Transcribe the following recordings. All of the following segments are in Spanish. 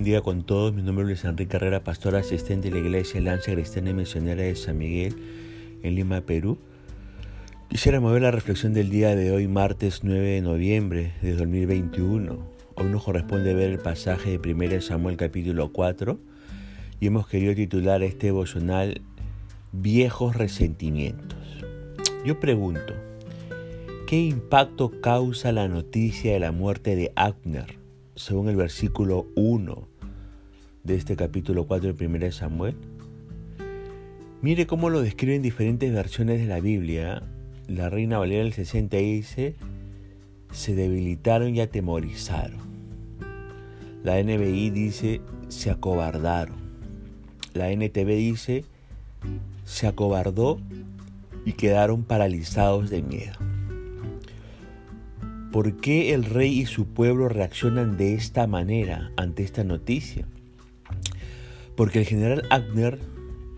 buen día con todos. Mi nombre es Luis Enrique Carrera, pastor asistente de la Iglesia Lanza Cristiana y Misionera de San Miguel en Lima, Perú. Quisiera mover la reflexión del día de hoy, martes 9 de noviembre de 2021. Hoy nos corresponde ver el pasaje de 1 Samuel capítulo 4 y hemos querido titular este devocional Viejos resentimientos. Yo pregunto, ¿qué impacto causa la noticia de la muerte de Abner? Según el versículo 1 de este capítulo 4 de 1 Samuel. Mire cómo lo describen diferentes versiones de la Biblia. La Reina Valera del 60 dice, se debilitaron y atemorizaron. La NBI dice, se acobardaron. La NTV dice, se acobardó y quedaron paralizados de miedo. ¿Por qué el rey y su pueblo reaccionan de esta manera ante esta noticia? Porque el general Abner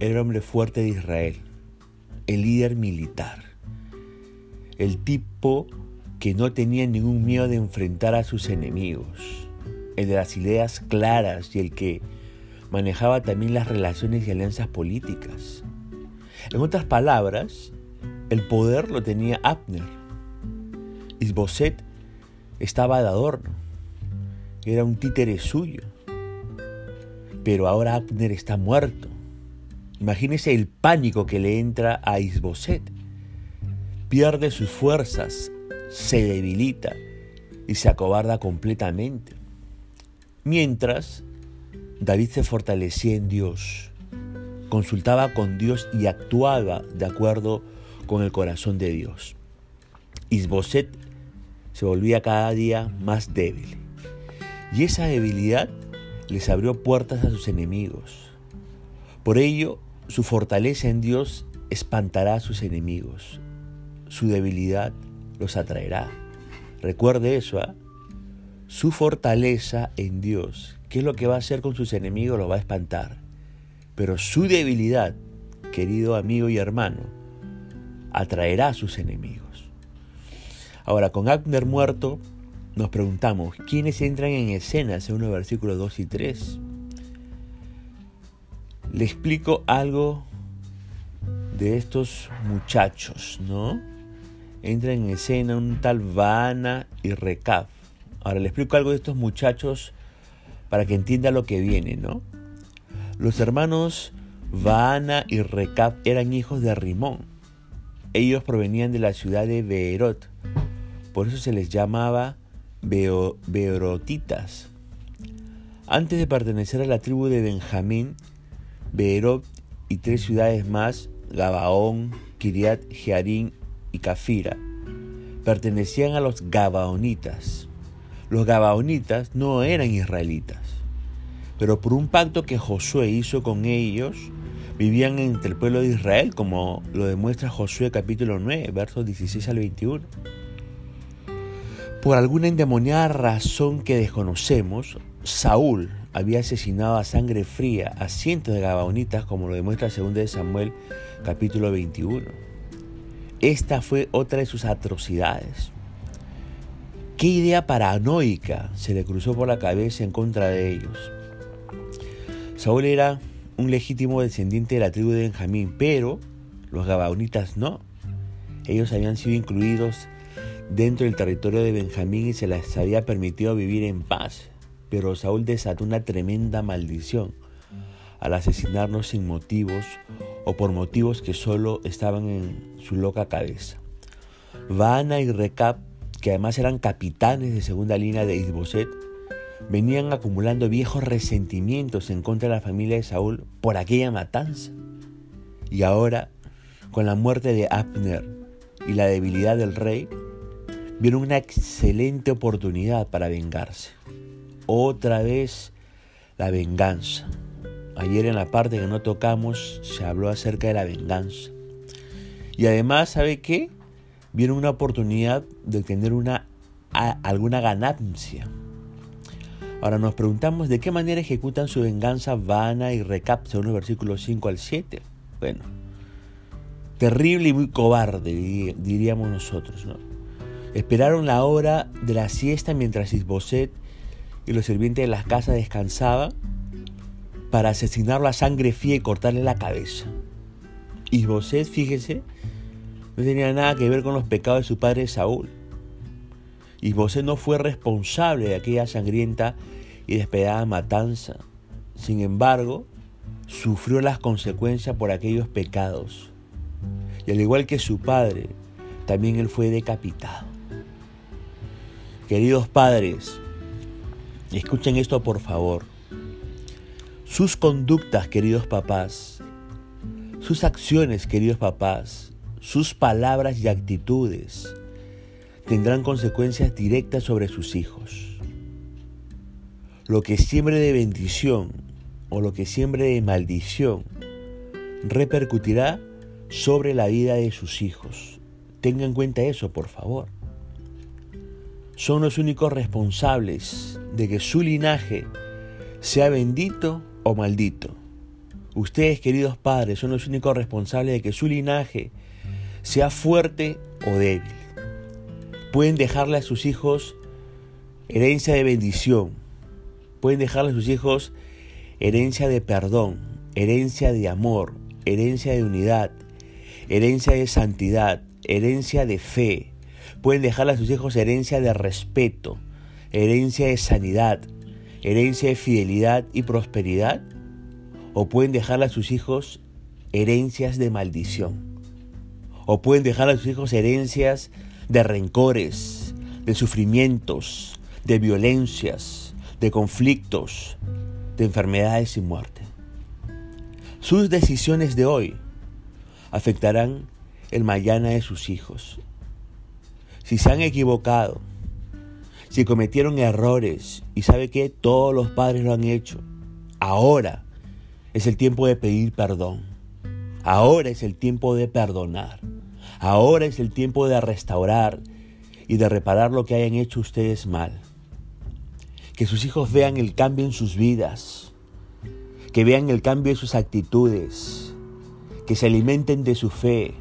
era el hombre fuerte de Israel, el líder militar, el tipo que no tenía ningún miedo de enfrentar a sus enemigos, el de las ideas claras y el que manejaba también las relaciones y alianzas políticas. En otras palabras, el poder lo tenía Abner Isboset estaba de adorno, era un títere suyo. Pero ahora Abner está muerto. Imagínese el pánico que le entra a Isboset. Pierde sus fuerzas, se debilita y se acobarda completamente. Mientras, David se fortalecía en Dios, consultaba con Dios y actuaba de acuerdo con el corazón de Dios. Isboset se volvía cada día más débil. Y esa debilidad les abrió puertas a sus enemigos. Por ello, su fortaleza en Dios espantará a sus enemigos. Su debilidad los atraerá. Recuerde eso, ¿ah? Su fortaleza en Dios, ¿qué es lo que va a hacer con sus enemigos? Lo va a espantar. Pero su debilidad, querido amigo y hermano, atraerá a sus enemigos. Ahora, con Abner muerto, nos preguntamos, ¿quiénes entran en escena según los versículos 2 y 3? Le explico algo de estos muchachos, ¿no? Entran en escena un tal Vana y Recab. Ahora le explico algo de estos muchachos para que entienda lo que viene, ¿no? Los hermanos Vana y Recab eran hijos de Rimón. Ellos provenían de la ciudad de Beerot, por eso se les llamaba Beerotitas. Antes de pertenecer a la tribu de Benjamín, Beerot y tres ciudades más, Gabaón, Kiriat, Jearín y Cafira, pertenecían a los Gabaonitas. Los Gabaonitas no eran israelitas, pero por un pacto que Josué hizo con ellos, vivían entre el pueblo de Israel, como lo demuestra Josué capítulo 9, versos 16 al 21. Por alguna endemoniada razón que desconocemos, Saúl había asesinado a sangre fría a cientos de gabaonitas, como lo demuestra 2 de Samuel capítulo 21. Esta fue otra de sus atrocidades. ¿Qué idea paranoica se le cruzó por la cabeza en contra de ellos? Saúl era un legítimo descendiente de la tribu de Benjamín, pero los gabaonitas no. Ellos habían sido incluidos dentro del territorio de Benjamín y se les había permitido vivir en paz. Pero Saúl desató una tremenda maldición al asesinarnos sin motivos o por motivos que solo estaban en su loca cabeza. Vana y Recap, que además eran capitanes de segunda línea de Isboset, venían acumulando viejos resentimientos en contra de la familia de Saúl por aquella matanza. Y ahora, con la muerte de Abner y la debilidad del rey, vieron una excelente oportunidad para vengarse. Otra vez la venganza. Ayer en la parte que no tocamos se habló acerca de la venganza. Y además, ¿sabe qué? Vieron una oportunidad de tener una, alguna ganancia. Ahora nos preguntamos de qué manera ejecutan su venganza vana y recap según los versículos 5 al 7. Bueno, terrible y muy cobarde, diríamos nosotros, ¿no? Esperaron la hora de la siesta mientras Isboset y los sirvientes de las casas descansaban para asesinarlo a sangre fría y cortarle la cabeza. José, fíjese, no tenía nada que ver con los pecados de su padre Saúl. José no fue responsable de aquella sangrienta y despedada matanza. Sin embargo, sufrió las consecuencias por aquellos pecados. Y al igual que su padre, también él fue decapitado. Queridos padres, escuchen esto por favor. Sus conductas, queridos papás, sus acciones, queridos papás, sus palabras y actitudes tendrán consecuencias directas sobre sus hijos. Lo que siembre de bendición o lo que siembre de maldición repercutirá sobre la vida de sus hijos. Tengan en cuenta eso, por favor. Son los únicos responsables de que su linaje sea bendito o maldito. Ustedes, queridos padres, son los únicos responsables de que su linaje sea fuerte o débil. Pueden dejarle a sus hijos herencia de bendición. Pueden dejarle a sus hijos herencia de perdón, herencia de amor, herencia de unidad, herencia de santidad, herencia de fe. Pueden dejarle a sus hijos herencia de respeto, herencia de sanidad, herencia de fidelidad y prosperidad. O pueden dejarle a sus hijos herencias de maldición. O pueden dejarle a sus hijos herencias de rencores, de sufrimientos, de violencias, de conflictos, de enfermedades y muerte. Sus decisiones de hoy afectarán el mañana de sus hijos. Si se han equivocado, si cometieron errores, y sabe que todos los padres lo han hecho, ahora es el tiempo de pedir perdón. Ahora es el tiempo de perdonar. Ahora es el tiempo de restaurar y de reparar lo que hayan hecho ustedes mal. Que sus hijos vean el cambio en sus vidas, que vean el cambio en sus actitudes, que se alimenten de su fe,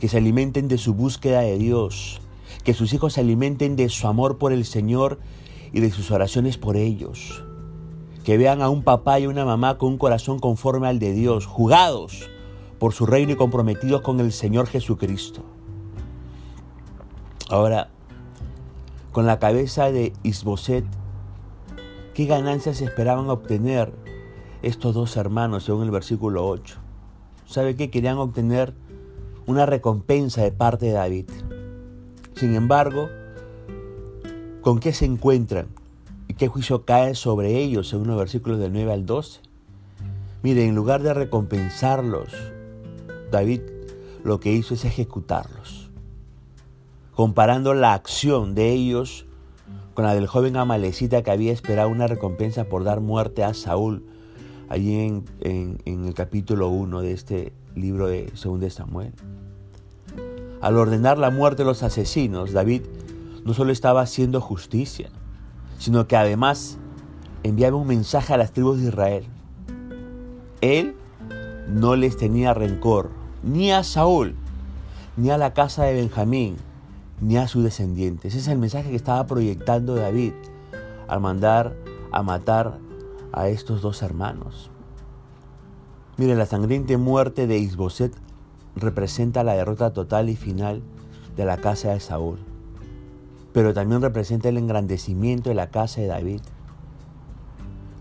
que se alimenten de su búsqueda de Dios, que sus hijos se alimenten de su amor por el Señor y de sus oraciones por ellos, que vean a un papá y una mamá con un corazón conforme al de Dios, jugados por su reino y comprometidos con el Señor Jesucristo. Ahora, con la cabeza de Isboset ¿Qué ganancias esperaban obtener estos dos hermanos según el versículo 8? ¿Sabe qué? Querían obtener una recompensa de parte de David. Sin embargo, ¿con qué se encuentran? ¿Y qué juicio cae sobre ellos según los versículos del 9 al 12? Mire, en lugar de recompensarlos, David lo que hizo es ejecutarlos, comparando la acción de ellos con la del joven amalecita que había esperado una recompensa por dar muerte a Saúl, allí en, el capítulo 1 de este libro de 2 de Samuel. Al ordenar la muerte de los asesinos, David no solo estaba haciendo justicia, sino que además enviaba un mensaje a las tribus de Israel. Él no les tenía rencor ni a Saúl, ni a la casa de Benjamín, ni a sus descendientes. Ese es el mensaje que estaba proyectando David al mandar a matar a estos dos hermanos. Mire, la sangriente muerte de Isboset representa la derrota total y final de la casa de Saúl, pero también representa el engrandecimiento de la casa de David.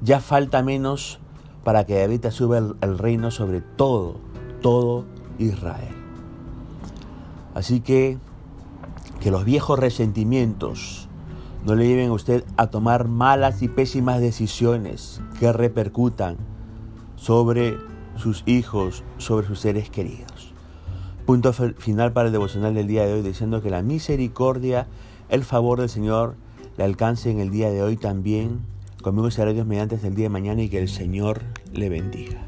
Ya falta menos para que David suba el, el reino sobre todo, todo Israel. Así que que los viejos resentimientos no le lleven a usted a tomar malas y pésimas decisiones que repercutan sobre sus hijos, sobre sus seres queridos. Punto final para el devocional del día de hoy, diciendo que la misericordia, el favor del Señor le alcance en el día de hoy también. Conmigo será Dios mediante el día de mañana y que el Señor le bendiga.